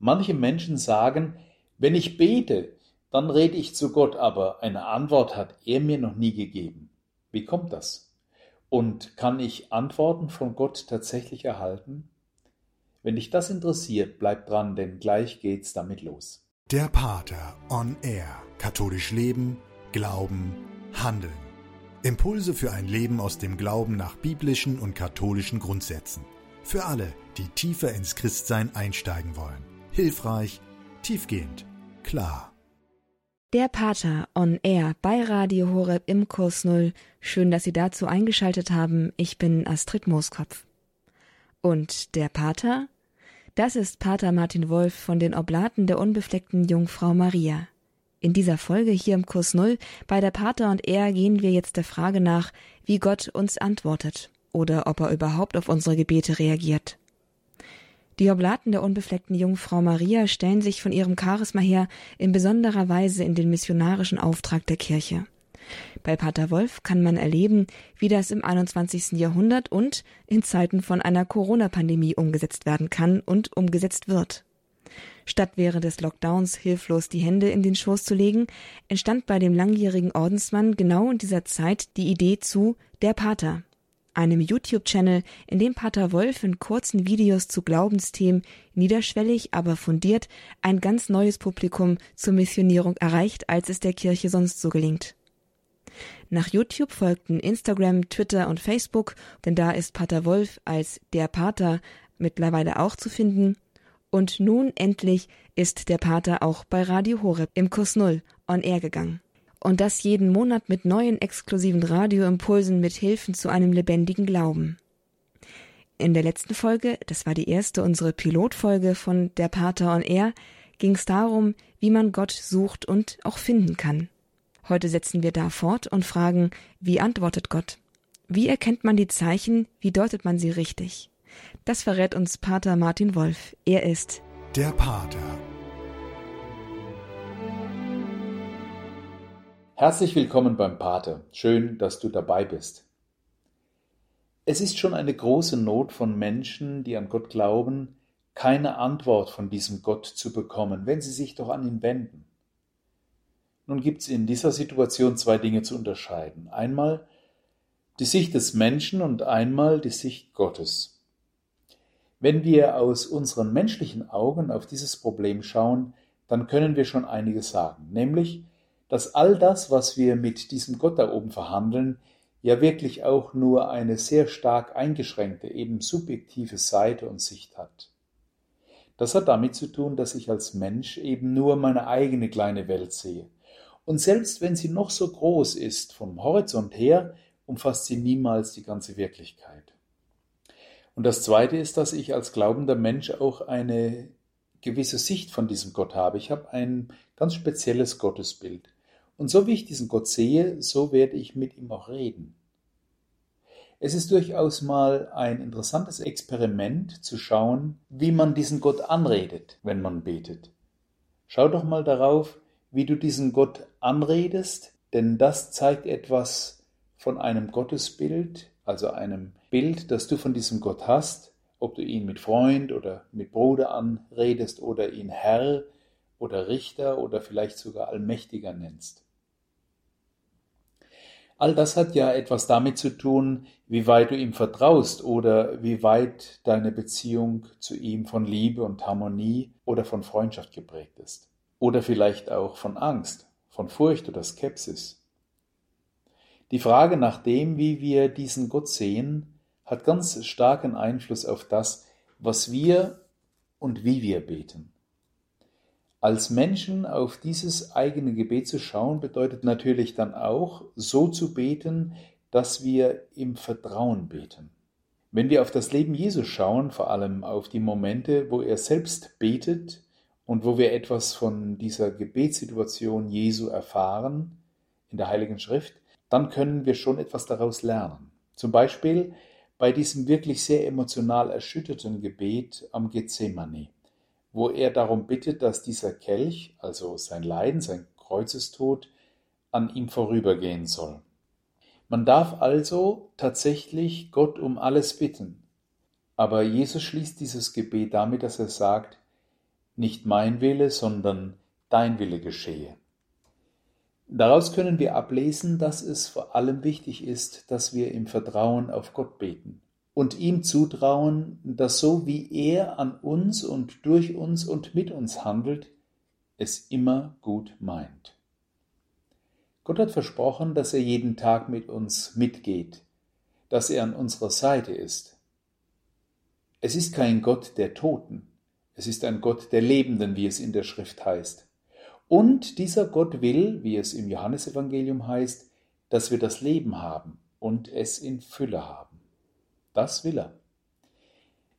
Manche Menschen sagen, wenn ich bete, dann rede ich zu Gott, aber eine Antwort hat er mir noch nie gegeben. Wie kommt das? Und kann ich Antworten von Gott tatsächlich erhalten? Wenn dich das interessiert, bleib dran, denn gleich geht's damit los. Der Pater on Air. Katholisch Leben, Glauben, Handeln. Impulse für ein Leben aus dem Glauben nach biblischen und katholischen Grundsätzen. Für alle, die tiefer ins Christsein einsteigen wollen. Hilfreich, tiefgehend, klar. Der Pater on Air bei Radio Horeb im Kurs Null. Schön, dass Sie dazu eingeschaltet haben. Ich bin Astrid Mooskopf. Und der Pater? Das ist Pater Martin Wolf von den Oblaten der unbefleckten Jungfrau Maria. In dieser Folge hier im Kurs Null bei der Pater und er gehen wir jetzt der Frage nach, wie Gott uns antwortet oder ob er überhaupt auf unsere Gebete reagiert. Die Oblaten der unbefleckten Jungfrau Maria stellen sich von ihrem Charisma her in besonderer Weise in den missionarischen Auftrag der Kirche. Bei Pater Wolf kann man erleben, wie das im 21. Jahrhundert und in Zeiten von einer Corona-Pandemie umgesetzt werden kann und umgesetzt wird. Statt während des Lockdowns hilflos die Hände in den Schoß zu legen, entstand bei dem langjährigen Ordensmann genau in dieser Zeit die Idee zu Der Pater, einem YouTube-Channel, in dem Pater Wolf in kurzen Videos zu Glaubensthemen niederschwellig, aber fundiert ein ganz neues Publikum zur Missionierung erreicht, als es der Kirche sonst so gelingt. Nach YouTube folgten Instagram, Twitter und Facebook, denn da ist Pater Wolf als der Pater mittlerweile auch zu finden. Und nun endlich ist der Pater auch bei Radio Horeb im Kurs Null on Air gegangen. Und das jeden Monat mit neuen exklusiven Radioimpulsen mit Hilfen zu einem lebendigen Glauben. In der letzten Folge, das war die erste unsere Pilotfolge von Der Pater on Air, ging es darum, wie man Gott sucht und auch finden kann. Heute setzen wir da fort und fragen, wie antwortet Gott? Wie erkennt man die Zeichen? Wie deutet man sie richtig? Das verrät uns Pater Martin Wolf. Er ist der Pater. Herzlich willkommen beim Pater. Schön, dass du dabei bist. Es ist schon eine große Not von Menschen, die an Gott glauben, keine Antwort von diesem Gott zu bekommen, wenn sie sich doch an ihn wenden. Nun gibt es in dieser Situation zwei Dinge zu unterscheiden. Einmal die Sicht des Menschen und einmal die Sicht Gottes. Wenn wir aus unseren menschlichen Augen auf dieses Problem schauen, dann können wir schon einiges sagen, nämlich, dass all das, was wir mit diesem Gott da oben verhandeln, ja wirklich auch nur eine sehr stark eingeschränkte, eben subjektive Seite und Sicht hat. Das hat damit zu tun, dass ich als Mensch eben nur meine eigene kleine Welt sehe und selbst wenn sie noch so groß ist, vom Horizont her, umfasst sie niemals die ganze Wirklichkeit. Und das Zweite ist, dass ich als glaubender Mensch auch eine gewisse Sicht von diesem Gott habe. Ich habe ein ganz spezielles Gottesbild. Und so wie ich diesen Gott sehe, so werde ich mit ihm auch reden. Es ist durchaus mal ein interessantes Experiment zu schauen, wie man diesen Gott anredet, wenn man betet. Schau doch mal darauf, wie du diesen Gott anredest, denn das zeigt etwas von einem Gottesbild, also einem Bild, das du von diesem Gott hast, ob du ihn mit Freund oder mit Bruder anredest oder ihn Herr oder Richter oder vielleicht sogar Allmächtiger nennst. All das hat ja etwas damit zu tun, wie weit du ihm vertraust oder wie weit deine Beziehung zu ihm von Liebe und Harmonie oder von Freundschaft geprägt ist oder vielleicht auch von Angst, von Furcht oder Skepsis. Die Frage nach dem, wie wir diesen Gott sehen, hat ganz starken Einfluss auf das, was wir und wie wir beten. Als Menschen auf dieses eigene Gebet zu schauen, bedeutet natürlich dann auch, so zu beten, dass wir im Vertrauen beten. Wenn wir auf das Leben Jesus schauen, vor allem auf die Momente, wo er selbst betet, und wo wir etwas von dieser Gebetssituation Jesu erfahren in der Heiligen Schrift, dann können wir schon etwas daraus lernen. Zum Beispiel bei diesem wirklich sehr emotional erschütterten Gebet am Gethsemane, wo er darum bittet, dass dieser Kelch, also sein Leiden, sein Kreuzestod, an ihm vorübergehen soll. Man darf also tatsächlich Gott um alles bitten. Aber Jesus schließt dieses Gebet damit, dass er sagt, Nicht mein Wille, sondern dein Wille geschehe. Daraus können wir ablesen, dass es vor allem wichtig ist, dass wir im Vertrauen auf Gott beten und ihm zutrauen, dass so wie er an uns und durch uns und mit uns handelt, es immer gut meint. Gott hat versprochen, dass er jeden Tag mit uns mitgeht, dass er an unserer Seite ist. Es ist kein Gott der Toten, es ist ein Gott der Lebenden, wie es in der Schrift heißt. Und dieser Gott will, wie es im Johannesevangelium heißt, dass wir das Leben haben und es in Fülle haben. Das will er.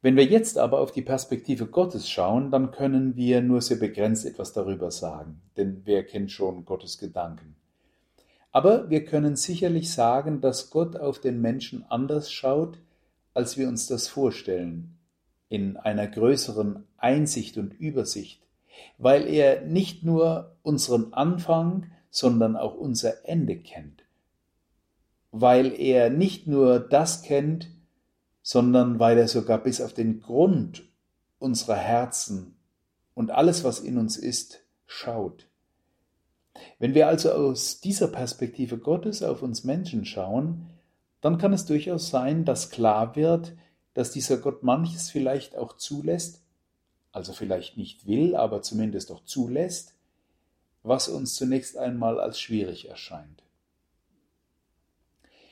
Wenn wir jetzt aber auf die Perspektive Gottes schauen, dann können wir nur sehr begrenzt etwas darüber sagen, denn wer kennt schon Gottes Gedanken? Aber wir können sicherlich sagen, dass Gott auf den Menschen anders schaut, als wir uns das vorstellen, in einer größeren Einsicht und Übersicht, weil er nicht nur unseren Anfang, sondern auch unser Ende kennt, weil er nicht nur das kennt, sondern weil er sogar bis auf den Grund unserer Herzen und alles, was in uns ist, schaut. Wenn wir also aus dieser Perspektive Gottes auf uns Menschen schauen, dann kann es durchaus sein, dass klar wird, dass dieser Gott manches vielleicht auch zulässt, also vielleicht nicht will, aber zumindest auch zulässt, was uns zunächst einmal als schwierig erscheint.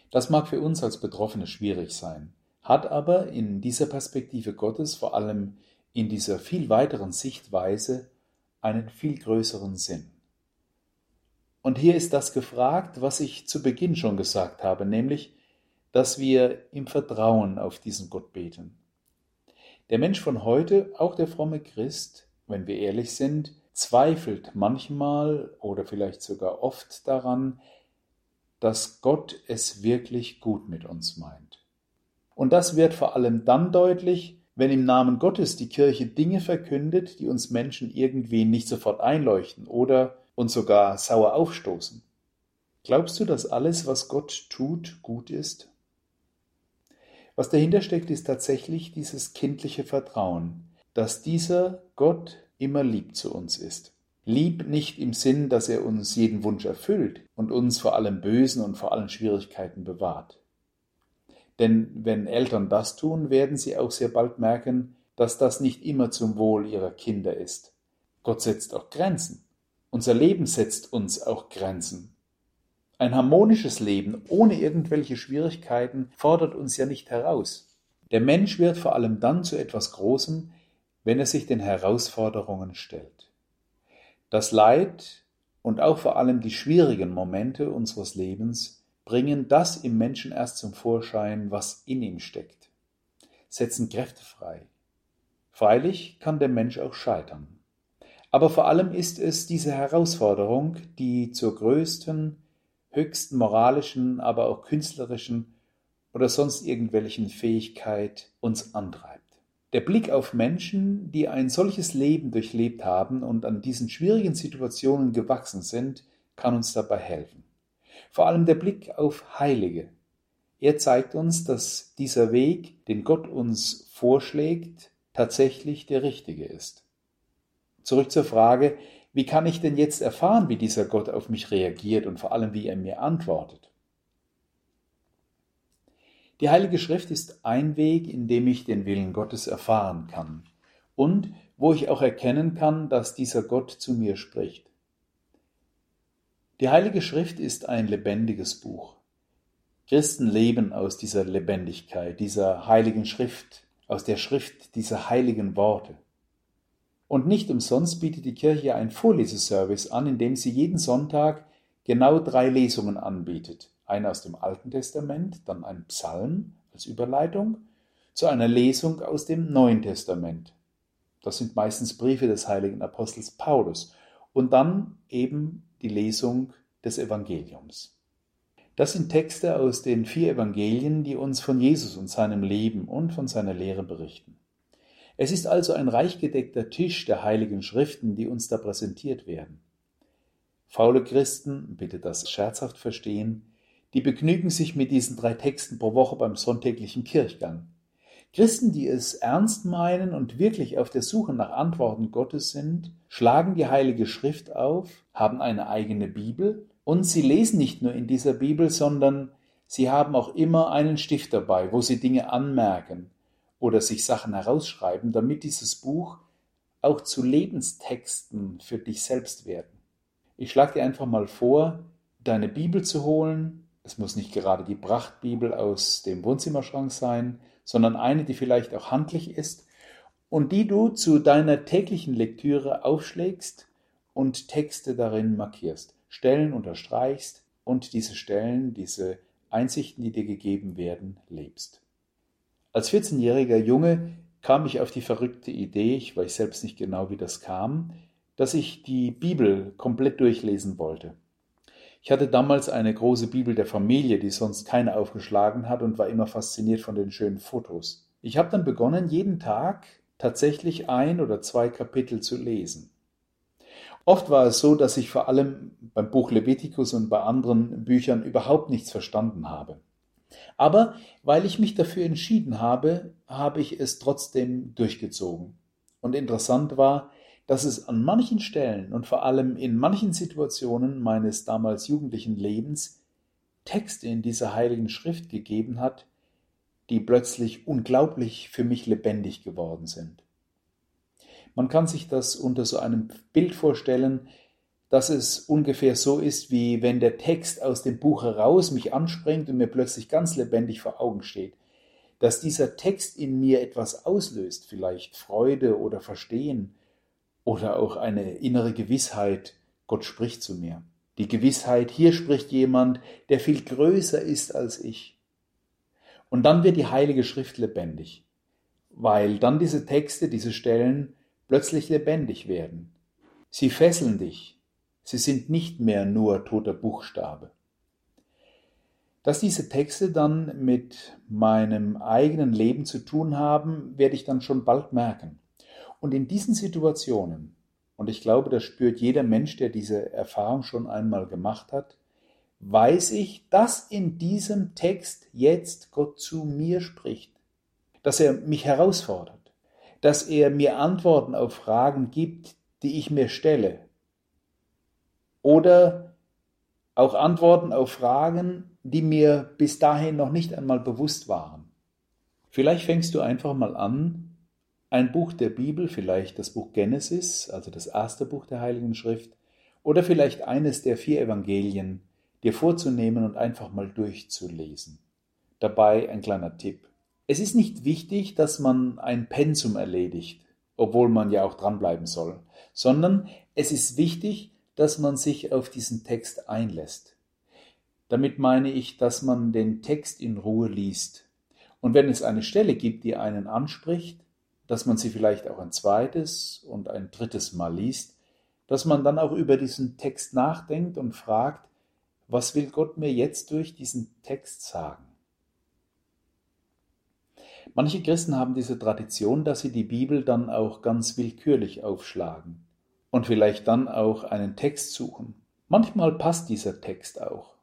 Das mag für uns als Betroffene schwierig sein hat aber in dieser Perspektive Gottes, vor allem in dieser viel weiteren Sichtweise, einen viel größeren Sinn. Und hier ist das gefragt, was ich zu Beginn schon gesagt habe, nämlich, dass wir im Vertrauen auf diesen Gott beten. Der Mensch von heute, auch der fromme Christ, wenn wir ehrlich sind, zweifelt manchmal oder vielleicht sogar oft daran, dass Gott es wirklich gut mit uns meint. Und das wird vor allem dann deutlich, wenn im Namen Gottes die Kirche Dinge verkündet, die uns Menschen irgendwie nicht sofort einleuchten oder uns sogar sauer aufstoßen. Glaubst du, dass alles, was Gott tut, gut ist? Was dahinter steckt, ist tatsächlich dieses kindliche Vertrauen, dass dieser Gott immer lieb zu uns ist. Lieb nicht im Sinn, dass er uns jeden Wunsch erfüllt und uns vor allem Bösen und vor allen Schwierigkeiten bewahrt. Denn wenn Eltern das tun, werden sie auch sehr bald merken, dass das nicht immer zum Wohl ihrer Kinder ist. Gott setzt auch Grenzen. Unser Leben setzt uns auch Grenzen. Ein harmonisches Leben ohne irgendwelche Schwierigkeiten fordert uns ja nicht heraus. Der Mensch wird vor allem dann zu etwas Großem, wenn er sich den Herausforderungen stellt. Das Leid und auch vor allem die schwierigen Momente unseres Lebens bringen das im Menschen erst zum Vorschein, was in ihm steckt, setzen Kräfte frei. Freilich kann der Mensch auch scheitern. Aber vor allem ist es diese Herausforderung, die zur größten, höchsten moralischen, aber auch künstlerischen oder sonst irgendwelchen Fähigkeit uns antreibt. Der Blick auf Menschen, die ein solches Leben durchlebt haben und an diesen schwierigen Situationen gewachsen sind, kann uns dabei helfen. Vor allem der Blick auf Heilige. Er zeigt uns, dass dieser Weg, den Gott uns vorschlägt, tatsächlich der richtige ist. Zurück zur Frage, wie kann ich denn jetzt erfahren, wie dieser Gott auf mich reagiert und vor allem, wie er mir antwortet? Die Heilige Schrift ist ein Weg, in dem ich den Willen Gottes erfahren kann und wo ich auch erkennen kann, dass dieser Gott zu mir spricht. Die Heilige Schrift ist ein lebendiges Buch. Christen leben aus dieser Lebendigkeit, dieser heiligen Schrift, aus der Schrift dieser heiligen Worte. Und nicht umsonst bietet die Kirche einen Vorleseservice an, in dem sie jeden Sonntag genau drei Lesungen anbietet. Eine aus dem Alten Testament, dann ein Psalm als Überleitung zu einer Lesung aus dem Neuen Testament. Das sind meistens Briefe des heiligen Apostels Paulus. Und dann eben die Lesung des Evangeliums. Das sind Texte aus den vier Evangelien, die uns von Jesus und seinem Leben und von seiner Lehre berichten. Es ist also ein reich gedeckter Tisch der heiligen Schriften, die uns da präsentiert werden. Faule Christen, bitte das scherzhaft verstehen, die begnügen sich mit diesen drei Texten pro Woche beim sonntäglichen Kirchgang. Christen, die es ernst meinen und wirklich auf der Suche nach Antworten Gottes sind, schlagen die Heilige Schrift auf, haben eine eigene Bibel und sie lesen nicht nur in dieser Bibel, sondern sie haben auch immer einen Stift dabei, wo sie Dinge anmerken oder sich Sachen herausschreiben, damit dieses Buch auch zu Lebenstexten für dich selbst werden. Ich schlage dir einfach mal vor, deine Bibel zu holen. Es muss nicht gerade die Prachtbibel aus dem Wohnzimmerschrank sein, sondern eine, die vielleicht auch handlich ist und die du zu deiner täglichen Lektüre aufschlägst und Texte darin markierst, Stellen unterstreichst und diese Stellen, diese Einsichten, die dir gegeben werden, lebst. Als 14-jähriger Junge kam ich auf die verrückte Idee, ich weiß selbst nicht genau, wie das kam, dass ich die Bibel komplett durchlesen wollte. Ich hatte damals eine große Bibel der Familie, die sonst keine aufgeschlagen hat und war immer fasziniert von den schönen Fotos. Ich habe dann begonnen, jeden Tag tatsächlich ein oder zwei Kapitel zu lesen. Oft war es so, dass ich vor allem beim Buch Levitikus und bei anderen Büchern überhaupt nichts verstanden habe. Aber weil ich mich dafür entschieden habe, habe ich es trotzdem durchgezogen. Und interessant war, dass es an manchen Stellen und vor allem in manchen Situationen meines damals jugendlichen Lebens Texte in dieser heiligen Schrift gegeben hat, die plötzlich unglaublich für mich lebendig geworden sind. Man kann sich das unter so einem Bild vorstellen, dass es ungefähr so ist, wie wenn der Text aus dem Buch heraus mich anspringt und mir plötzlich ganz lebendig vor Augen steht. Dass dieser Text in mir etwas auslöst, vielleicht Freude oder Verstehen oder auch eine innere Gewissheit, Gott spricht zu mir. Die Gewissheit, hier spricht jemand, der viel größer ist als ich. Und dann wird die Heilige Schrift lebendig, weil dann diese Texte, diese Stellen plötzlich lebendig werden. Sie fesseln dich. Sie sind nicht mehr nur toter Buchstabe. Dass diese Texte dann mit meinem eigenen Leben zu tun haben, werde ich dann schon bald merken. Und in diesen Situationen, und ich glaube, das spürt jeder Mensch, der diese Erfahrung schon einmal gemacht hat, weiß ich, dass in diesem Text jetzt Gott zu mir spricht, dass er mich herausfordert, dass er mir Antworten auf Fragen gibt, die ich mir stelle, oder auch Antworten auf Fragen, die mir bis dahin noch nicht einmal bewusst waren. Vielleicht fängst du einfach mal an, ein Buch der Bibel, vielleicht das Buch Genesis, also das erste Buch der Heiligen Schrift, oder vielleicht eines der vier Evangelien, dir vorzunehmen und einfach mal durchzulesen. Dabei ein kleiner Tipp. Es ist nicht wichtig, dass man ein Pensum erledigt, obwohl man ja auch dranbleiben soll, sondern es ist wichtig, dass man sich auf diesen Text einlässt. Damit meine ich, dass man den Text in Ruhe liest. Und wenn es eine Stelle gibt, die einen anspricht, dass man sie vielleicht auch ein zweites und ein drittes Mal liest, dass man dann auch über diesen Text nachdenkt und fragt, was will Gott mir jetzt durch diesen Text sagen? Manche Christen haben diese Tradition, dass sie die Bibel dann auch ganz willkürlich aufschlagen und vielleicht dann auch einen Text suchen. Manchmal passt dieser Text auch.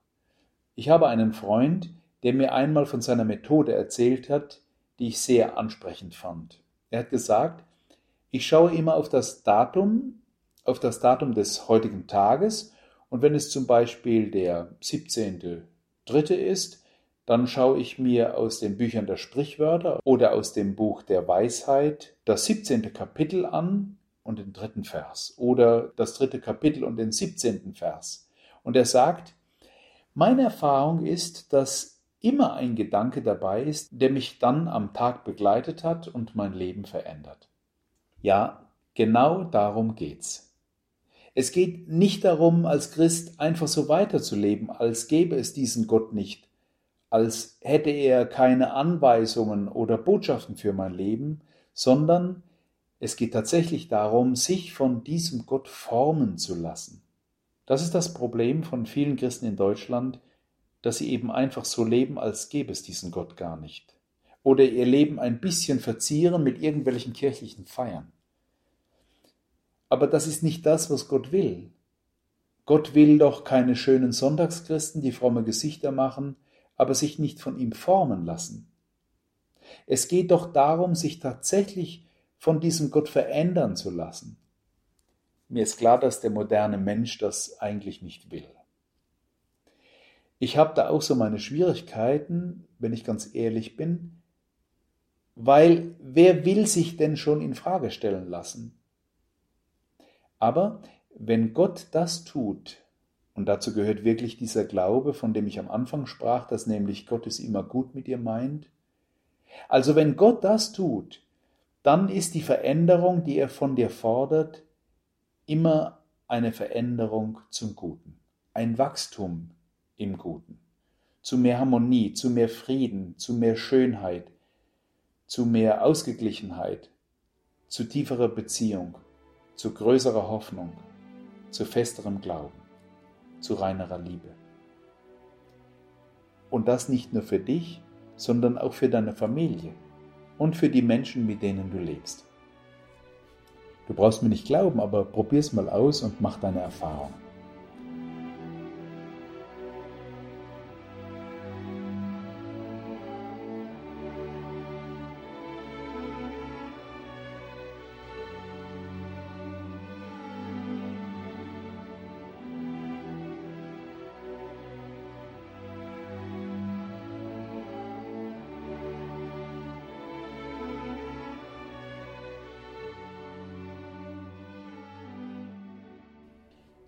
Ich habe einen Freund, der mir einmal von seiner Methode erzählt hat, die ich sehr ansprechend fand. Er hat gesagt, ich schaue immer auf das Datum, auf das Datum des heutigen Tages und wenn es zum Beispiel der 17.3. ist, dann schaue ich mir aus den Büchern der Sprichwörter oder aus dem Buch der Weisheit das 17. Kapitel an und den dritten Vers oder das dritte Kapitel und den 17. Vers. Und er sagt, meine Erfahrung ist, dass immer ein Gedanke dabei ist, der mich dann am Tag begleitet hat und mein Leben verändert. Ja, genau darum geht's. Es geht nicht darum, als Christ einfach so weiterzuleben, als gäbe es diesen Gott nicht, als hätte er keine Anweisungen oder Botschaften für mein Leben, sondern es geht tatsächlich darum, sich von diesem Gott formen zu lassen. Das ist das Problem von vielen Christen in Deutschland, dass sie eben einfach so leben, als gäbe es diesen Gott gar nicht. Oder ihr Leben ein bisschen verzieren mit irgendwelchen kirchlichen Feiern. Aber das ist nicht das, was Gott will. Gott will doch keine schönen Sonntagschristen, die fromme Gesichter machen, aber sich nicht von ihm formen lassen. Es geht doch darum, sich tatsächlich von diesem Gott verändern zu lassen. Mir ist klar, dass der moderne Mensch das eigentlich nicht will. Ich habe da auch so meine Schwierigkeiten, wenn ich ganz ehrlich bin, weil wer will sich denn schon in Frage stellen lassen? Aber wenn Gott das tut, und dazu gehört wirklich dieser Glaube, von dem ich am Anfang sprach, dass nämlich Gott es immer gut mit dir meint. Also wenn Gott das tut, dann ist die Veränderung, die er von dir fordert, immer eine Veränderung zum Guten, ein Wachstum im Guten, zu mehr Harmonie, zu mehr Frieden, zu mehr Schönheit, zu mehr Ausgeglichenheit, zu tieferer Beziehung, zu größerer Hoffnung, zu festerem Glauben zu reinerer Liebe. Und das nicht nur für dich, sondern auch für deine Familie und für die Menschen, mit denen du lebst. Du brauchst mir nicht glauben, aber probier's mal aus und mach deine Erfahrung.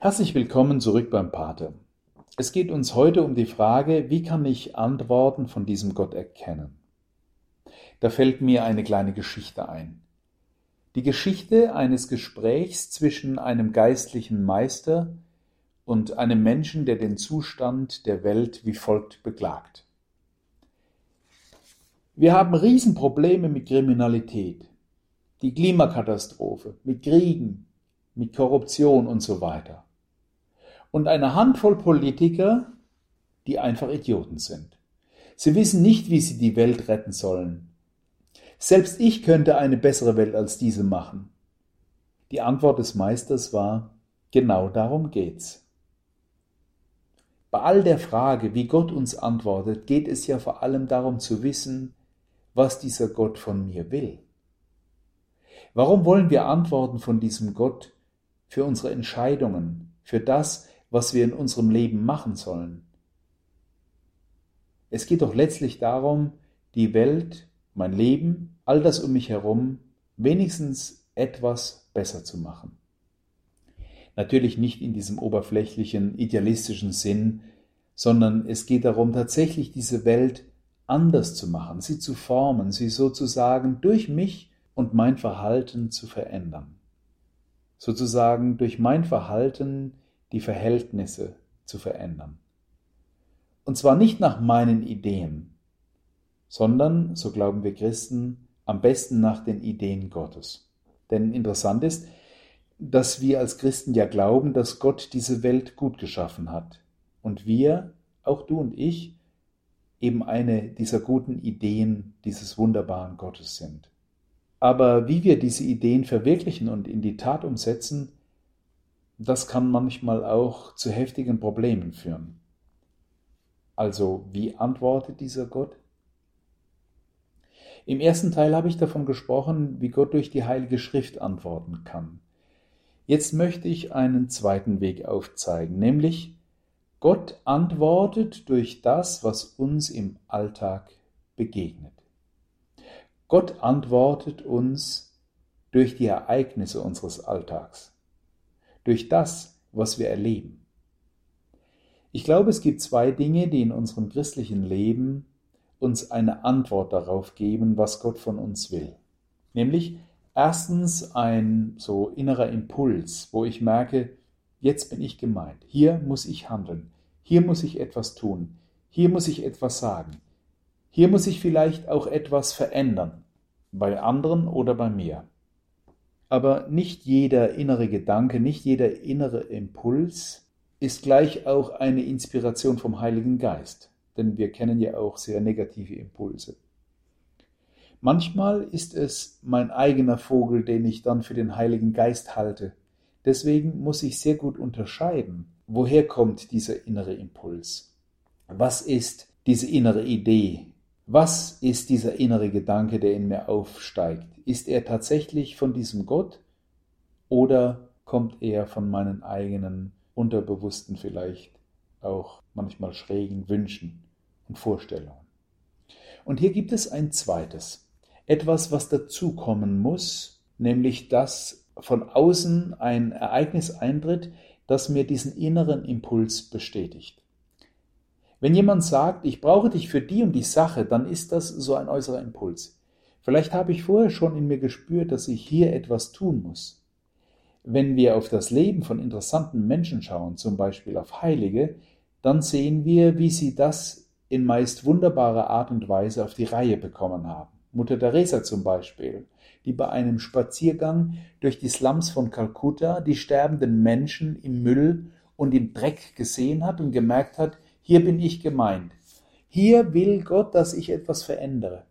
Herzlich willkommen zurück beim Pate. Es geht uns heute um die Frage, wie kann ich Antworten von diesem Gott erkennen? Da fällt mir eine kleine Geschichte ein. Die Geschichte eines Gesprächs zwischen einem geistlichen Meister und einem Menschen, der den Zustand der Welt wie folgt beklagt. Wir haben Riesenprobleme mit Kriminalität, die Klimakatastrophe, mit Kriegen, mit Korruption und so weiter und eine Handvoll Politiker, die einfach Idioten sind. Sie wissen nicht, wie sie die Welt retten sollen. Selbst ich könnte eine bessere Welt als diese machen. Die Antwort des Meisters war, genau darum geht's. Bei all der Frage, wie Gott uns antwortet, geht es ja vor allem darum zu wissen, was dieser Gott von mir will. Warum wollen wir Antworten von diesem Gott für unsere Entscheidungen, für das, was wir in unserem Leben machen sollen. Es geht doch letztlich darum, die Welt, mein Leben, all das um mich herum wenigstens etwas besser zu machen. Natürlich nicht in diesem oberflächlichen, idealistischen Sinn, sondern es geht darum, tatsächlich diese Welt anders zu machen, sie zu formen, sie sozusagen durch mich und mein Verhalten zu verändern. Sozusagen durch mein Verhalten die Verhältnisse zu verändern. Und zwar nicht nach meinen Ideen, sondern, so glauben wir Christen, am besten nach den Ideen Gottes. Denn interessant ist, dass wir als Christen ja glauben, dass Gott diese Welt gut geschaffen hat. Und wir, auch du und ich, eben eine dieser guten Ideen dieses wunderbaren Gottes sind. Aber wie wir diese Ideen verwirklichen und in die Tat umsetzen, das kann manchmal auch zu heftigen Problemen führen. Also, wie antwortet dieser Gott? Im ersten Teil habe ich davon gesprochen, wie Gott durch die Heilige Schrift antworten kann. Jetzt möchte ich einen zweiten Weg aufzeigen, nämlich Gott antwortet durch das, was uns im Alltag begegnet. Gott antwortet uns durch die Ereignisse unseres Alltags durch das, was wir erleben. Ich glaube, es gibt zwei Dinge, die in unserem christlichen Leben uns eine Antwort darauf geben, was Gott von uns will. Nämlich erstens ein so innerer Impuls, wo ich merke, jetzt bin ich gemeint, hier muss ich handeln, hier muss ich etwas tun, hier muss ich etwas sagen, hier muss ich vielleicht auch etwas verändern, bei anderen oder bei mir. Aber nicht jeder innere Gedanke, nicht jeder innere Impuls ist gleich auch eine Inspiration vom Heiligen Geist, denn wir kennen ja auch sehr negative Impulse. Manchmal ist es mein eigener Vogel, den ich dann für den Heiligen Geist halte. Deswegen muss ich sehr gut unterscheiden, woher kommt dieser innere Impuls? Was ist diese innere Idee? Was ist dieser innere Gedanke, der in mir aufsteigt? Ist er tatsächlich von diesem Gott oder kommt er von meinen eigenen unterbewussten vielleicht auch manchmal schrägen Wünschen und Vorstellungen? Und hier gibt es ein zweites, etwas, was dazukommen muss, nämlich dass von außen ein Ereignis eintritt, das mir diesen inneren Impuls bestätigt. Wenn jemand sagt, ich brauche dich für die und die Sache, dann ist das so ein äußerer Impuls. Vielleicht habe ich vorher schon in mir gespürt, dass ich hier etwas tun muss. Wenn wir auf das Leben von interessanten Menschen schauen, zum Beispiel auf Heilige, dann sehen wir, wie sie das in meist wunderbarer Art und Weise auf die Reihe bekommen haben. Mutter Teresa zum Beispiel, die bei einem Spaziergang durch die Slums von Kalkutta die sterbenden Menschen im Müll und im Dreck gesehen hat und gemerkt hat, hier bin ich gemeint. Hier will Gott, dass ich etwas verändere.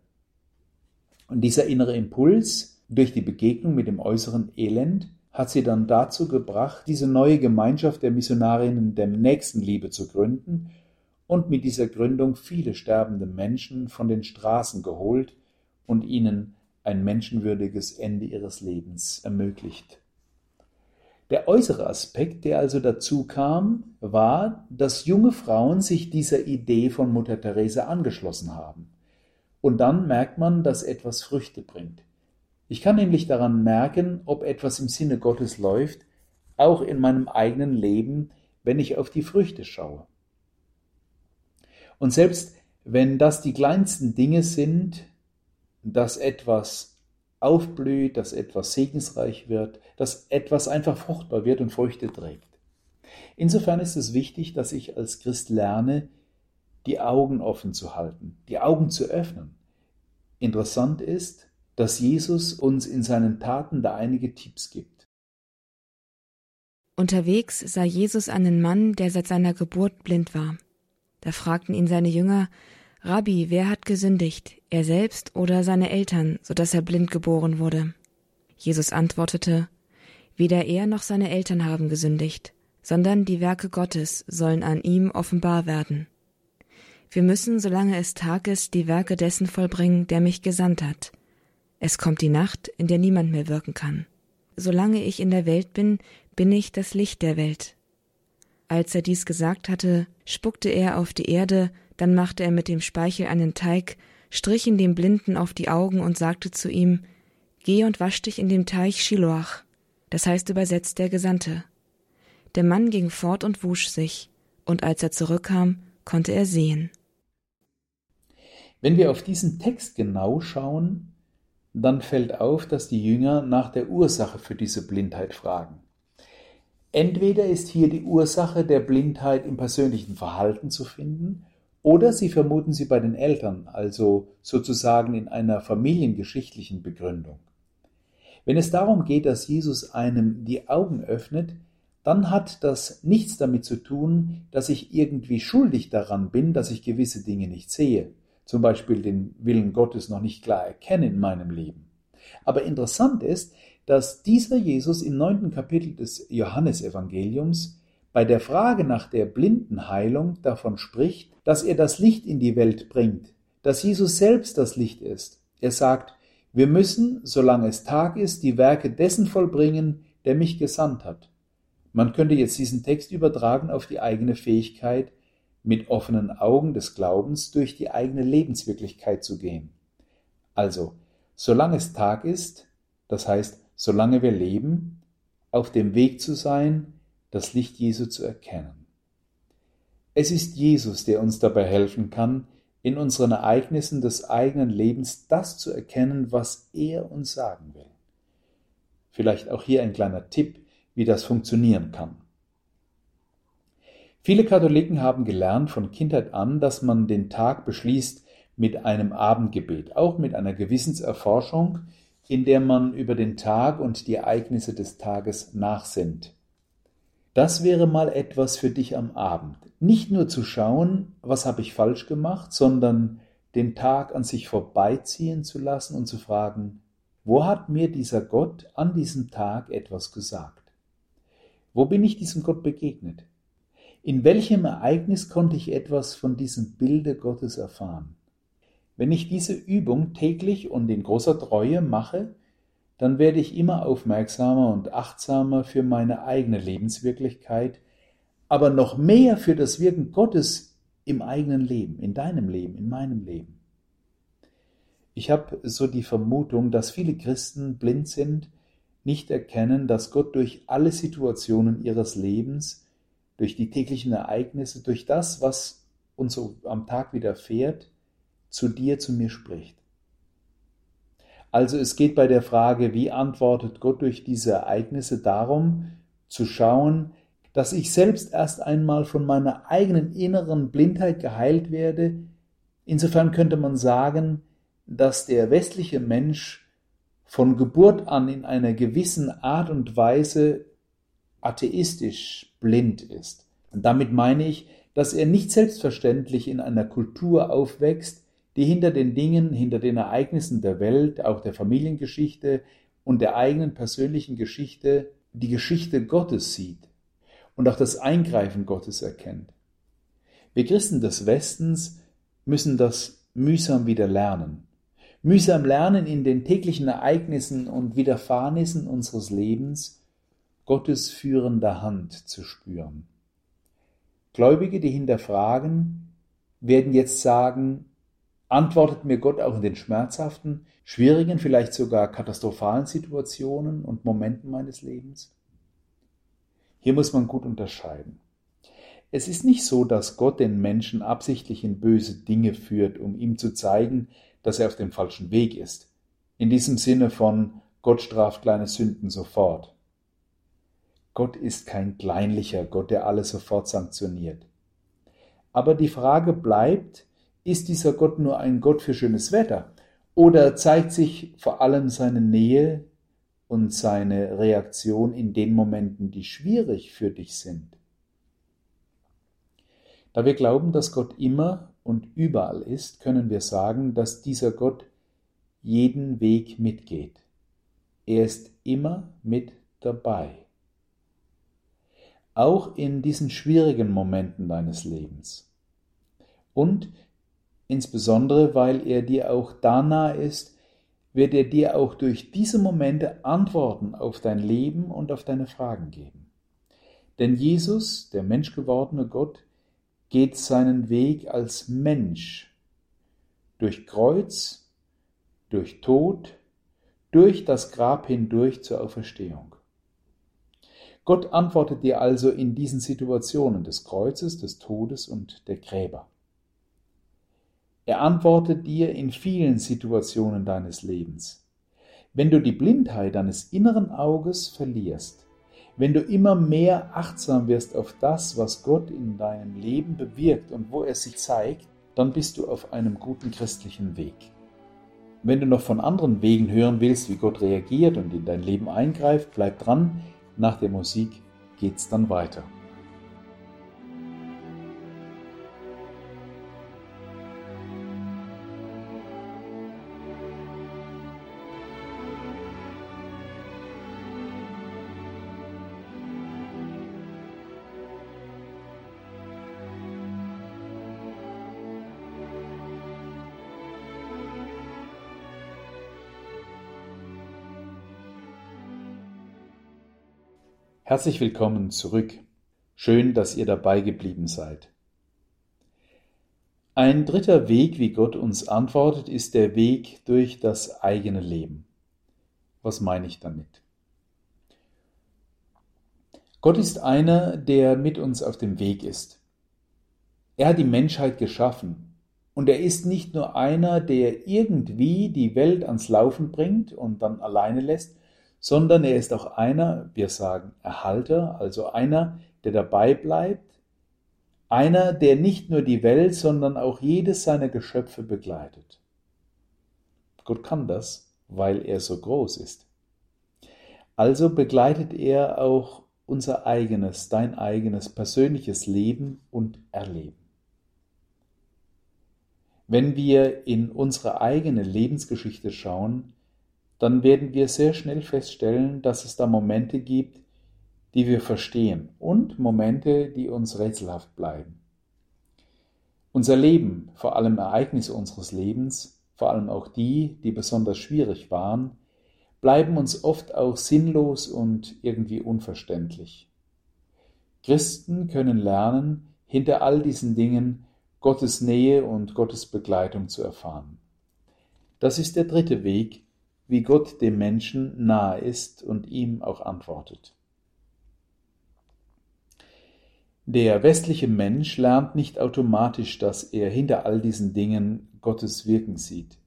Und dieser innere Impuls durch die Begegnung mit dem äußeren Elend hat sie dann dazu gebracht, diese neue Gemeinschaft der Missionarinnen der Nächstenliebe zu gründen und mit dieser Gründung viele sterbende Menschen von den Straßen geholt und ihnen ein menschenwürdiges Ende ihres Lebens ermöglicht. Der äußere Aspekt, der also dazu kam, war, dass junge Frauen sich dieser Idee von Mutter Teresa angeschlossen haben. Und dann merkt man, dass etwas Früchte bringt. Ich kann nämlich daran merken, ob etwas im Sinne Gottes läuft, auch in meinem eigenen Leben, wenn ich auf die Früchte schaue. Und selbst wenn das die kleinsten Dinge sind, dass etwas aufblüht, dass etwas segensreich wird, dass etwas einfach fruchtbar wird und Früchte trägt. Insofern ist es wichtig, dass ich als Christ lerne, die Augen offen zu halten, die Augen zu öffnen. Interessant ist, dass Jesus uns in seinen Taten da einige Tipps gibt. Unterwegs sah Jesus einen Mann, der seit seiner Geburt blind war. Da fragten ihn seine Jünger, Rabbi, wer hat gesündigt, er selbst oder seine Eltern, so dass er blind geboren wurde? Jesus antwortete, Weder er noch seine Eltern haben gesündigt, sondern die Werke Gottes sollen an ihm offenbar werden. Wir müssen, solange es Tag ist, die Werke dessen vollbringen, der mich gesandt hat. Es kommt die Nacht, in der niemand mehr wirken kann. Solange ich in der Welt bin, bin ich das Licht der Welt. Als er dies gesagt hatte, spuckte er auf die Erde, dann machte er mit dem Speichel einen Teig, strich ihn dem Blinden auf die Augen und sagte zu ihm, Geh und wasch dich in dem Teich Shiloach, das heißt übersetzt der Gesandte. Der Mann ging fort und wusch sich, und als er zurückkam, konnte er sehen. Wenn wir auf diesen Text genau schauen, dann fällt auf, dass die Jünger nach der Ursache für diese Blindheit fragen. Entweder ist hier die Ursache der Blindheit im persönlichen Verhalten zu finden, oder sie vermuten sie bei den Eltern, also sozusagen in einer familiengeschichtlichen Begründung. Wenn es darum geht, dass Jesus einem die Augen öffnet, dann hat das nichts damit zu tun, dass ich irgendwie schuldig daran bin, dass ich gewisse Dinge nicht sehe, zum Beispiel den Willen Gottes noch nicht klar erkenne in meinem Leben. Aber interessant ist, dass dieser Jesus im neunten Kapitel des Johannesevangeliums bei der Frage nach der Blindenheilung davon spricht, dass er das Licht in die Welt bringt, dass Jesus selbst das Licht ist. Er sagt, wir müssen, solange es Tag ist, die Werke dessen vollbringen, der mich gesandt hat. Man könnte jetzt diesen Text übertragen auf die eigene Fähigkeit, mit offenen Augen des Glaubens durch die eigene Lebenswirklichkeit zu gehen. Also, solange es Tag ist, das heißt, solange wir leben, auf dem Weg zu sein, das Licht Jesu zu erkennen. Es ist Jesus, der uns dabei helfen kann, in unseren Ereignissen des eigenen Lebens das zu erkennen, was er uns sagen will. Vielleicht auch hier ein kleiner Tipp, wie das funktionieren kann. Viele Katholiken haben gelernt von Kindheit an, dass man den Tag beschließt mit einem Abendgebet, auch mit einer Gewissenserforschung, in der man über den Tag und die Ereignisse des Tages nachsinnt. Das wäre mal etwas für dich am Abend. Nicht nur zu schauen, was habe ich falsch gemacht, sondern den Tag an sich vorbeiziehen zu lassen und zu fragen, wo hat mir dieser Gott an diesem Tag etwas gesagt? Wo bin ich diesem Gott begegnet? In welchem Ereignis konnte ich etwas von diesem Bilde Gottes erfahren? Wenn ich diese Übung täglich und in großer Treue mache, dann werde ich immer aufmerksamer und achtsamer für meine eigene Lebenswirklichkeit, aber noch mehr für das Wirken Gottes im eigenen Leben, in deinem Leben, in meinem Leben. Ich habe so die Vermutung, dass viele Christen blind sind, nicht erkennen, dass Gott durch alle Situationen ihres Lebens, durch die täglichen Ereignisse, durch das, was uns so am Tag widerfährt, zu dir, zu mir spricht. Also es geht bei der Frage, wie antwortet Gott durch diese Ereignisse darum, zu schauen, dass ich selbst erst einmal von meiner eigenen inneren Blindheit geheilt werde. Insofern könnte man sagen, dass der westliche Mensch von Geburt an in einer gewissen Art und Weise atheistisch blind ist. Und damit meine ich, dass er nicht selbstverständlich in einer Kultur aufwächst, die hinter den Dingen, hinter den Ereignissen der Welt, auch der Familiengeschichte und der eigenen persönlichen Geschichte die Geschichte Gottes sieht und auch das Eingreifen Gottes erkennt. Wir Christen des Westens müssen das mühsam wieder lernen. Mühsam lernen in den täglichen Ereignissen und Widerfahrnissen unseres Lebens Gottes führender Hand zu spüren. Gläubige, die hinterfragen, werden jetzt sagen, antwortet mir Gott auch in den schmerzhaften, schwierigen, vielleicht sogar katastrophalen Situationen und Momenten meines Lebens? Hier muss man gut unterscheiden. Es ist nicht so, dass Gott den Menschen absichtlich in böse Dinge führt, um ihm zu zeigen, dass er auf dem falschen Weg ist. In diesem Sinne von Gott straft kleine Sünden sofort. Gott ist kein kleinlicher Gott, der alles sofort sanktioniert. Aber die Frage bleibt, ist dieser Gott nur ein Gott für schönes Wetter? Oder zeigt sich vor allem seine Nähe und seine Reaktion in den Momenten, die schwierig für dich sind? Da wir glauben, dass Gott immer und überall ist, können wir sagen, dass dieser Gott jeden Weg mitgeht. Er ist immer mit dabei. Auch in diesen schwierigen Momenten deines Lebens. Und insbesondere weil er dir auch da nahe ist, wird er dir auch durch diese Momente Antworten auf dein Leben und auf deine Fragen geben. Denn Jesus, der menschgewordene Gott, geht seinen Weg als Mensch durch Kreuz, durch Tod, durch das Grab hindurch zur Auferstehung. Gott antwortet dir also in diesen Situationen des Kreuzes, des Todes und der Gräber. Er antwortet dir in vielen Situationen deines Lebens. Wenn du die Blindheit deines inneren Auges verlierst, wenn du immer mehr achtsam wirst auf das, was Gott in deinem Leben bewirkt und wo er sich zeigt, dann bist du auf einem guten christlichen Weg. Wenn du noch von anderen Wegen hören willst, wie Gott reagiert und in dein Leben eingreift, bleib dran. Nach der Musik geht's dann weiter. Herzlich willkommen zurück. Schön, dass ihr dabei geblieben seid. Ein dritter Weg, wie Gott uns antwortet, ist der Weg durch das eigene Leben. Was meine ich damit? Gott ist einer, der mit uns auf dem Weg ist. Er hat die Menschheit geschaffen und er ist nicht nur einer, der irgendwie die Welt ans Laufen bringt und dann alleine lässt, sondern er ist auch einer, wir sagen Erhalter, also einer, der dabei bleibt, einer, der nicht nur die Welt, sondern auch jedes seiner Geschöpfe begleitet. Gott kann das, weil er so groß ist. Also begleitet er auch unser eigenes, dein eigenes persönliches Leben und Erleben. Wenn wir in unsere eigene Lebensgeschichte schauen, dann werden wir sehr schnell feststellen, dass es da Momente gibt, die wir verstehen und Momente, die uns rätselhaft bleiben. Unser Leben, vor allem Ereignisse unseres Lebens, vor allem auch die, die besonders schwierig waren, bleiben uns oft auch sinnlos und irgendwie unverständlich. Christen können lernen, hinter all diesen Dingen Gottes Nähe und Gottes Begleitung zu erfahren. Das ist der dritte Weg, wie Gott dem Menschen nahe ist und ihm auch antwortet. Der westliche Mensch lernt nicht automatisch, dass er hinter all diesen Dingen Gottes Wirken sieht.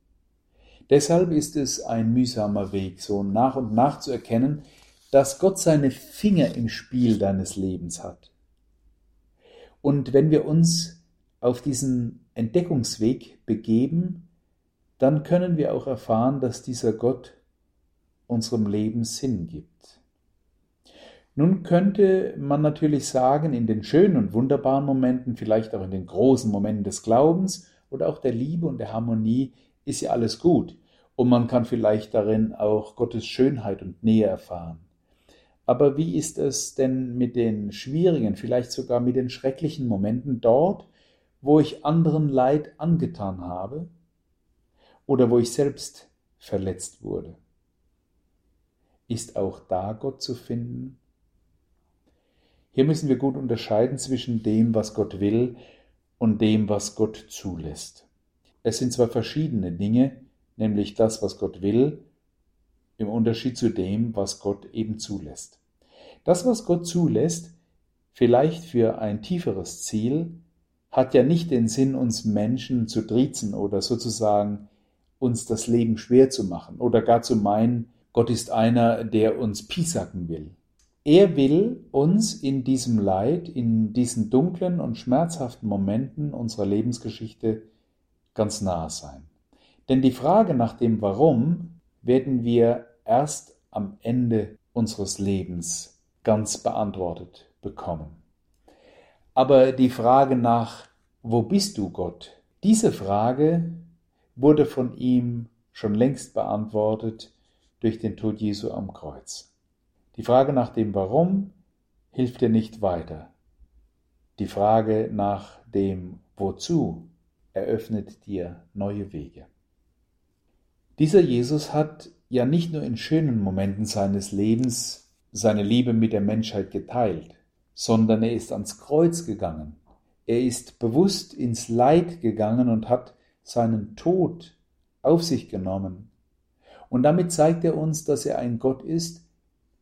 Deshalb ist es ein mühsamer Weg, so nach und nach zu erkennen, dass Gott seine Finger im Spiel deines Lebens hat. Und wenn wir uns auf diesen Entdeckungsweg begeben, dann können wir auch erfahren, dass dieser Gott unserem Leben Sinn gibt. Nun könnte man natürlich sagen, in den schönen und wunderbaren Momenten, vielleicht auch in den großen Momenten des Glaubens oder auch der Liebe und der Harmonie, ist ja alles gut. Und man kann vielleicht darin auch Gottes Schönheit und Nähe erfahren. Aber wie ist es denn mit den schwierigen, vielleicht sogar mit den schrecklichen Momenten dort, wo ich anderen Leid angetan habe oder wo ich selbst verletzt wurde? Ist auch da Gott zu finden? Hier müssen wir gut unterscheiden zwischen dem, was Gott will und dem, was Gott zulässt. Es sind zwar verschiedene Dinge, nämlich das, was Gott will, im Unterschied zu dem, was Gott eben zulässt. Das, was Gott zulässt, vielleicht für ein tieferes Ziel, hat ja nicht den Sinn, uns Menschen zu triezen oder sozusagen uns das Leben schwer zu machen oder gar zu meinen, Gott ist einer, der uns piesacken will. Er will uns in diesem Leid, in diesen dunklen und schmerzhaften Momenten unserer Lebensgeschichte ganz nahe sein. Denn die Frage nach dem Warum werden wir erst am Ende unseres Lebens ganz beantwortet bekommen. Aber die Frage nach Wo bist du Gott? Diese Frage wurde von ihm schon längst beantwortet durch den Tod Jesu am Kreuz. Die Frage nach dem Warum hilft dir nicht weiter. Die Frage nach dem Wozu eröffnet dir neue Wege. Dieser Jesus hat ja nicht nur in schönen Momenten seines Lebens seine Liebe mit der Menschheit geteilt, sondern er ist ans Kreuz gegangen. Er ist bewusst ins Leid gegangen und hat seinen Tod auf sich genommen. Und damit zeigt er uns, dass er ein Gott ist,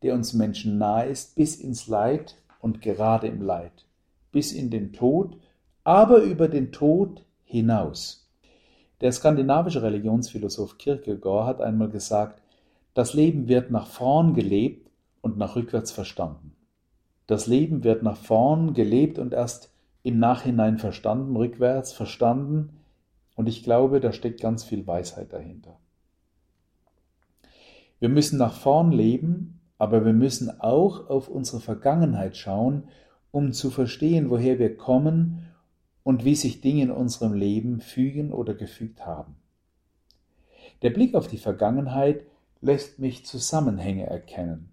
der uns Menschen nahe ist, bis ins Leid und gerade im Leid, bis in den Tod, aber über den Tod hinaus. Der skandinavische Religionsphilosoph Kierkegaard hat einmal gesagt, das Leben wird nach vorn gelebt und nach rückwärts verstanden. Das Leben wird nach vorn gelebt und erst im Nachhinein verstanden, rückwärts verstanden. Und ich glaube, da steckt ganz viel Weisheit dahinter. Wir müssen nach vorn leben aber wir müssen auch auf unsere Vergangenheit schauen, um zu verstehen, woher wir kommen und wie sich Dinge in unserem Leben fügen oder gefügt haben. Der Blick auf die Vergangenheit lässt mich Zusammenhänge erkennen.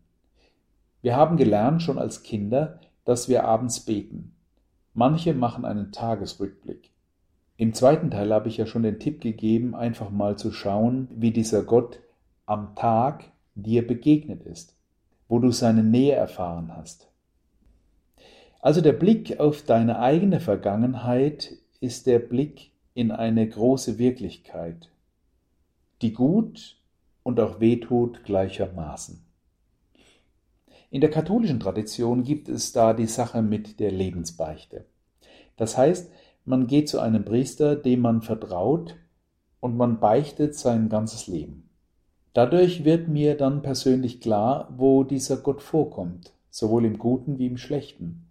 Wir haben gelernt schon als Kinder, dass wir abends beten. Manche machen einen Tagesrückblick. Im zweiten Teil habe ich ja schon den Tipp gegeben, einfach mal zu schauen, wie dieser Gott am Tag dir begegnet ist wo du seine Nähe erfahren hast. Also der Blick auf deine eigene Vergangenheit ist der Blick in eine große Wirklichkeit, die gut und auch wehtut gleichermaßen. In der katholischen Tradition gibt es da die Sache mit der Lebensbeichte. Das heißt, man geht zu einem Priester, dem man vertraut, und man beichtet sein ganzes Leben. Dadurch wird mir dann persönlich klar, wo dieser Gott vorkommt, sowohl im Guten wie im Schlechten.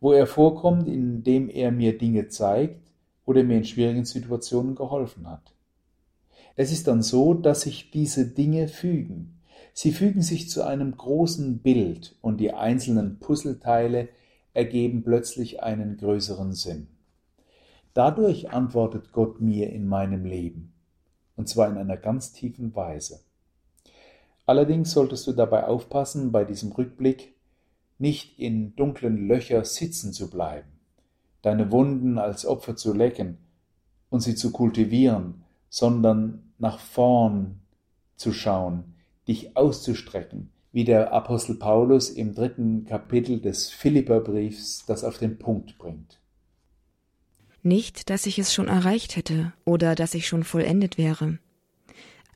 Wo er vorkommt, indem er mir Dinge zeigt oder mir in schwierigen Situationen geholfen hat. Es ist dann so, dass sich diese Dinge fügen. Sie fügen sich zu einem großen Bild und die einzelnen Puzzleteile ergeben plötzlich einen größeren Sinn. Dadurch antwortet Gott mir in meinem Leben, und zwar in einer ganz tiefen Weise. Allerdings solltest du dabei aufpassen, bei diesem Rückblick nicht in dunklen Löcher sitzen zu bleiben. deine Wunden als Opfer zu lecken und sie zu kultivieren, sondern nach vorn zu schauen, dich auszustrecken, wie der Apostel Paulus im dritten Kapitel des Philipperbriefs das auf den Punkt bringt. Nicht, dass ich es schon erreicht hätte oder dass ich schon vollendet wäre.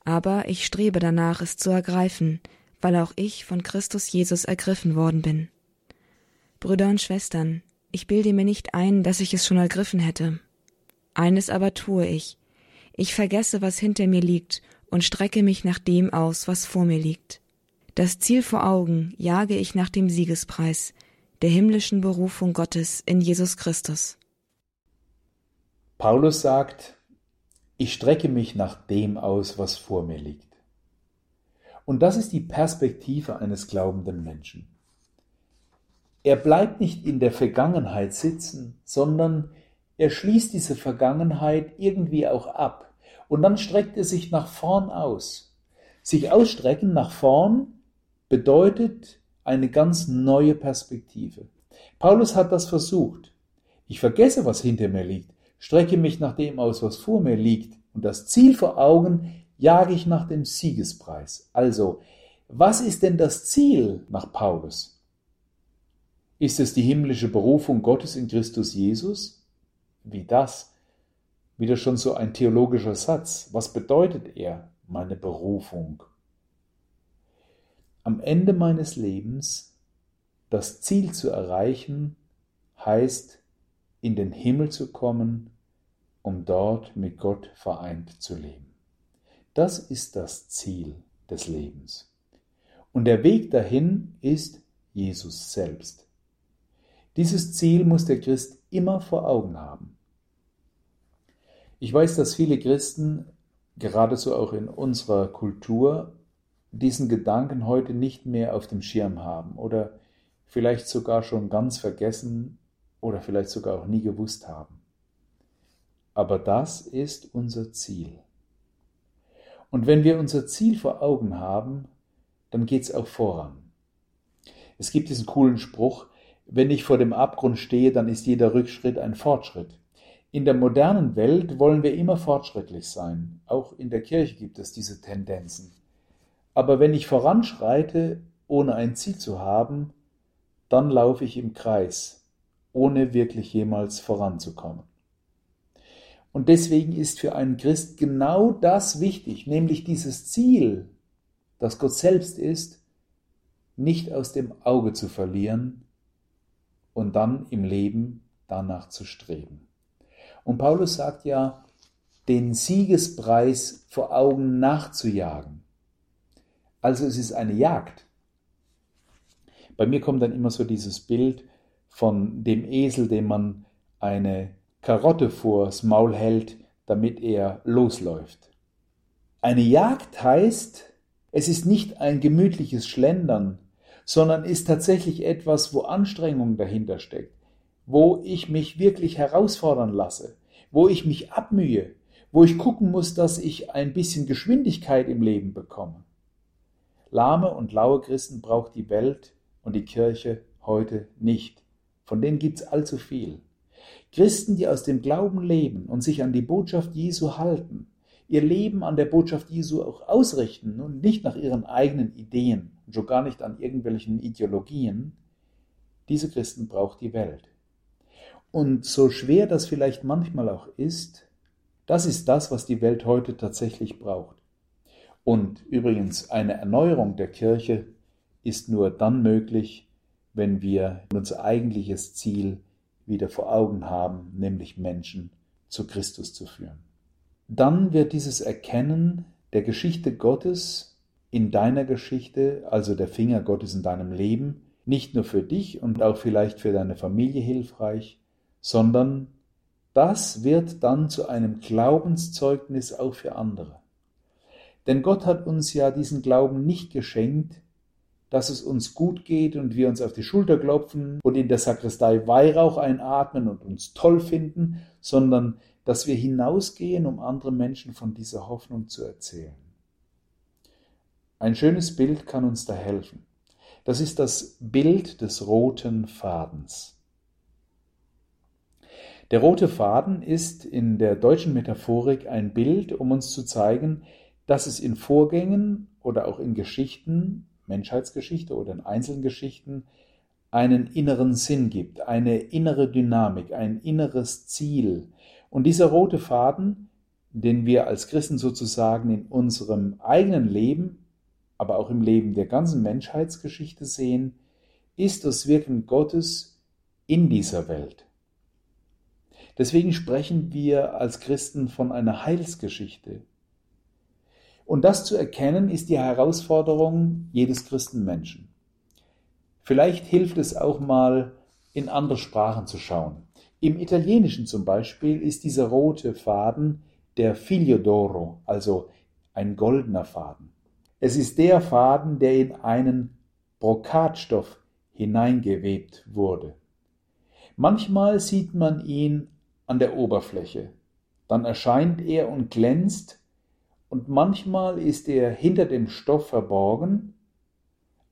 Aber ich strebe danach, es zu ergreifen, weil auch ich von Christus Jesus ergriffen worden bin. Brüder und Schwestern, ich bilde mir nicht ein, dass ich es schon ergriffen hätte. Eines aber tue ich. Ich vergesse, was hinter mir liegt, und strecke mich nach dem aus, was vor mir liegt. Das Ziel vor Augen jage ich nach dem Siegespreis, der himmlischen Berufung Gottes in Jesus Christus. Paulus sagt, ich strecke mich nach dem aus, was vor mir liegt. Und das ist die Perspektive eines glaubenden Menschen. Er bleibt nicht in der Vergangenheit sitzen, sondern er schließt diese Vergangenheit irgendwie auch ab. Und dann streckt er sich nach vorn aus. Sich ausstrecken nach vorn bedeutet eine ganz neue Perspektive. Paulus hat das versucht. Ich vergesse, was hinter mir liegt, strecke mich nach dem aus, was vor mir liegt, und das Ziel vor Augen jage ich nach dem Siegespreis. Also, was ist denn das Ziel nach Paulus? Ist es die himmlische Berufung Gottes in Christus Jesus? Wie das? Wieder schon so ein theologischer Satz. Was bedeutet er, meine Berufung? Am Ende meines Lebens das Ziel zu erreichen, heißt, in den Himmel zu kommen, um dort mit Gott vereint zu leben. Das ist das Ziel des Lebens. Und der Weg dahin ist Jesus selbst. Dieses Ziel muss der Christ immer vor Augen haben. Ich weiß, dass viele Christen, geradezu auch in unserer Kultur, diesen Gedanken heute nicht mehr auf dem Schirm haben oder vielleicht sogar schon ganz vergessen oder vielleicht sogar auch nie gewusst haben. Aber das ist unser Ziel. Und wenn wir unser Ziel vor Augen haben, dann geht's auch voran. Es gibt diesen coolen Spruch, wenn ich vor dem Abgrund stehe, dann ist jeder Rückschritt ein Fortschritt. In der modernen Welt wollen wir immer fortschrittlich sein. Auch in der Kirche gibt es diese Tendenzen. Aber wenn ich voranschreite, ohne ein Ziel zu haben, dann laufe ich im Kreis, ohne wirklich jemals voranzukommen. Und deswegen ist für einen Christ genau das wichtig, nämlich dieses Ziel, das Gott selbst ist, nicht aus dem Auge zu verlieren und dann im Leben danach zu streben. Und Paulus sagt ja, den Siegespreis vor Augen nachzujagen. Also es ist eine Jagd. Bei mir kommt dann immer so dieses Bild von dem Esel, dem man eine Karotte vors Maul hält, damit er losläuft. Eine Jagd heißt, es ist nicht ein gemütliches Schlendern, sondern ist tatsächlich etwas, wo Anstrengung dahinter steckt, wo ich mich wirklich herausfordern lasse, wo ich mich abmühe, wo ich gucken muss, dass ich ein bisschen Geschwindigkeit im Leben bekomme. Lahme und laue Christen braucht die Welt und die Kirche heute nicht. Von denen gibt's allzu viel. Christen, die aus dem Glauben leben und sich an die Botschaft Jesu halten, ihr Leben an der Botschaft Jesu auch ausrichten und nicht nach ihren eigenen Ideen und schon gar nicht an irgendwelchen Ideologien, diese Christen braucht die Welt. Und so schwer das vielleicht manchmal auch ist, das ist das, was die Welt heute tatsächlich braucht. Und übrigens, eine Erneuerung der Kirche ist nur dann möglich, wenn wir unser eigentliches Ziel wieder vor Augen haben, nämlich Menschen zu Christus zu führen. Dann wird dieses Erkennen der Geschichte Gottes in deiner Geschichte, also der Finger Gottes in deinem Leben, nicht nur für dich und auch vielleicht für deine Familie hilfreich, sondern das wird dann zu einem Glaubenszeugnis auch für andere. Denn Gott hat uns ja diesen Glauben nicht geschenkt, dass es uns gut geht und wir uns auf die Schulter klopfen und in der Sakristei Weihrauch einatmen und uns toll finden, sondern dass wir hinausgehen, um anderen Menschen von dieser Hoffnung zu erzählen. Ein schönes Bild kann uns da helfen. Das ist das Bild des roten Fadens. Der rote Faden ist in der deutschen Metaphorik ein Bild, um uns zu zeigen, dass es in Vorgängen oder auch in Geschichten, Menschheitsgeschichte oder in einzelnen Geschichten, einen inneren Sinn gibt, eine innere Dynamik, ein inneres Ziel. Und dieser rote Faden, den wir als Christen sozusagen in unserem eigenen Leben, aber auch im Leben der ganzen Menschheitsgeschichte sehen, ist das Wirken Gottes in dieser Welt. Deswegen sprechen wir als Christen von einer Heilsgeschichte. Und das zu erkennen, ist die Herausforderung jedes Christenmenschen. Vielleicht hilft es auch mal, in andere Sprachen zu schauen. Im Italienischen zum Beispiel ist dieser rote Faden der Figlio d'Oro, also ein goldener Faden. Es ist der Faden, der in einen Brokatstoff hineingewebt wurde. Manchmal sieht man ihn an der Oberfläche, dann erscheint er und glänzt, und manchmal ist er hinter dem Stoff verborgen,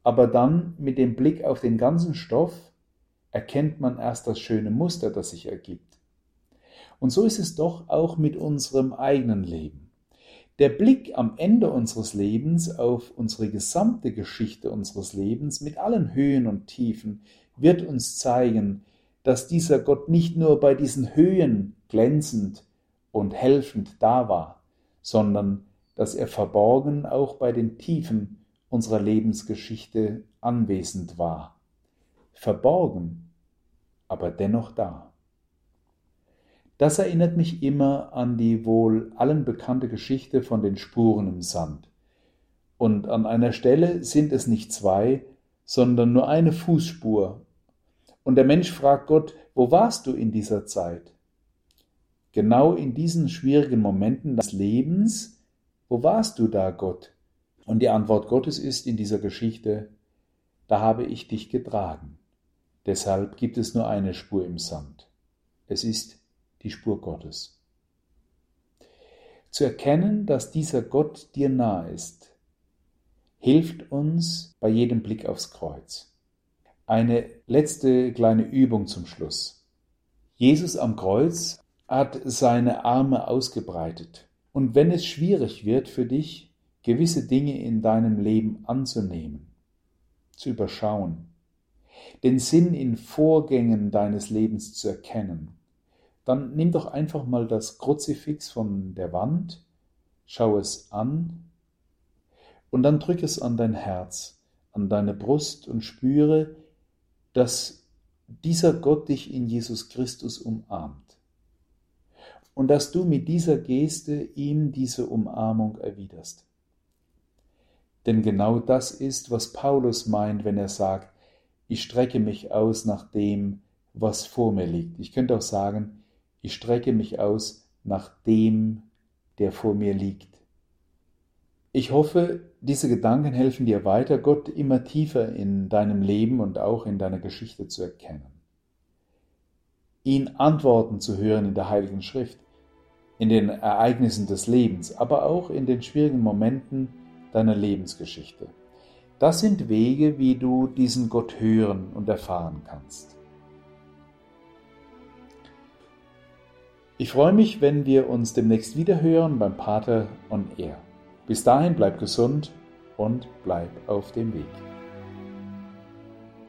aber dann mit dem Blick auf den ganzen Stoff erkennt man erst das schöne Muster, das sich ergibt. Und so ist es doch auch mit unserem eigenen Leben. Der Blick am Ende unseres Lebens auf unsere gesamte Geschichte unseres Lebens mit allen Höhen und Tiefen wird uns zeigen, dass dieser Gott nicht nur bei diesen Höhen glänzend und helfend da war, sondern dass er verborgen auch bei den Tiefen unserer Lebensgeschichte anwesend war. Verborgen, aber dennoch da. Das erinnert mich immer an die wohl allen bekannte Geschichte von den Spuren im Sand. Und an einer Stelle sind es nicht zwei, sondern nur eine Fußspur. Und der Mensch fragt Gott, wo warst du in dieser Zeit? Genau in diesen schwierigen Momenten des Lebens, wo warst du da, Gott? Und die Antwort Gottes ist in dieser Geschichte, da habe ich dich getragen. Deshalb gibt es nur eine Spur im Sand. Es ist die Spur Gottes. Zu erkennen, dass dieser Gott dir nahe ist, hilft uns bei jedem Blick aufs Kreuz. Eine letzte kleine Übung zum Schluss. Jesus am Kreuz hat seine Arme ausgebreitet. Und wenn es schwierig wird für dich, gewisse Dinge in deinem Leben anzunehmen, zu überschauen, den Sinn in Vorgängen deines Lebens zu erkennen, dann nimm doch einfach mal das Kruzifix von der Wand, schau es an und dann drück es an dein Herz, an deine Brust und spüre, dass dieser Gott dich in Jesus Christus umarmt und dass du mit dieser Geste ihm diese Umarmung erwiderst. Denn genau das ist, was Paulus meint, wenn er sagt, ich strecke mich aus nach dem, was vor mir liegt. Ich könnte auch sagen, ich strecke mich aus nach dem, der vor mir liegt. Ich hoffe, diese Gedanken helfen dir weiter, Gott immer tiefer in deinem Leben und auch in deiner Geschichte zu erkennen. Ihn Antworten zu hören in der Heiligen Schrift, in den Ereignissen des Lebens, aber auch in den schwierigen Momenten deiner Lebensgeschichte. Das sind Wege, wie du diesen Gott hören und erfahren kannst. Ich freue mich, wenn wir uns demnächst wieder hören beim Pater on Air. Bis dahin bleib gesund und bleib auf dem Weg.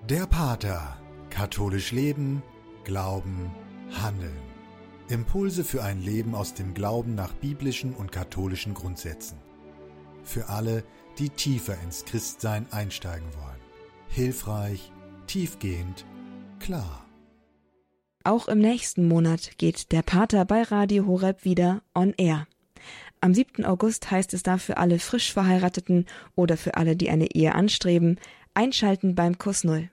Der Pater. Katholisch Leben, Glauben, Handeln. Impulse für ein Leben aus dem Glauben nach biblischen und katholischen Grundsätzen. Für alle, die tiefer ins Christsein einsteigen wollen. Hilfreich, tiefgehend, klar. Auch im nächsten Monat geht der Pater bei Radio Horeb wieder on air. Am 7. August heißt es da für alle frisch Verheirateten oder für alle, die eine Ehe anstreben, einschalten beim Kurs Null.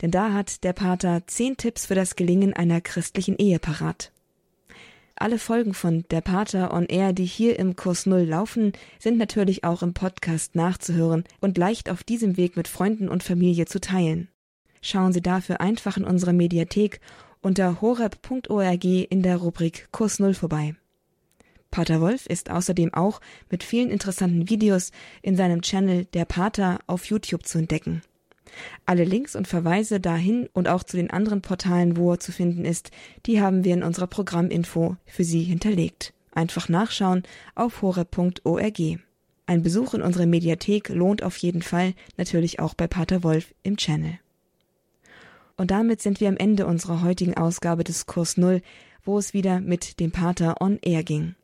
Denn da hat der Pater zehn Tipps für das Gelingen einer christlichen Ehe parat. Alle Folgen von Der Pater on Air, die hier im Kurs Null laufen, sind natürlich auch im Podcast nachzuhören und leicht auf diesem Weg mit Freunden und Familie zu teilen. Schauen Sie dafür einfach in unsere Mediathek unter horeb.org in der Rubrik Kurs Null vorbei. Pater Wolf ist außerdem auch mit vielen interessanten Videos in seinem Channel Der Pater auf YouTube zu entdecken. Alle Links und Verweise dahin und auch zu den anderen Portalen, wo er zu finden ist, die haben wir in unserer Programminfo für Sie hinterlegt. Einfach nachschauen auf hore.org. Ein Besuch in unserer Mediathek lohnt auf jeden Fall, natürlich auch bei Pater Wolf im Channel. Und damit sind wir am Ende unserer heutigen Ausgabe des Kurs Null, wo es wieder mit dem Pater on Air ging.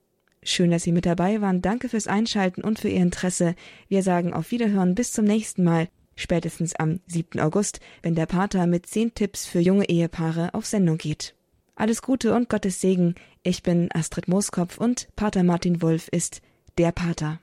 Schön, dass Sie mit dabei waren. Danke fürs Einschalten und für Ihr Interesse. Wir sagen auf Wiederhören bis zum nächsten Mal, spätestens am 7. August, wenn der Pater mit 10 Tipps für junge Ehepaare auf Sendung geht. Alles Gute und Gottes Segen. Ich bin Astrid Mooskopf und Pater Martin Wolf ist der Pater.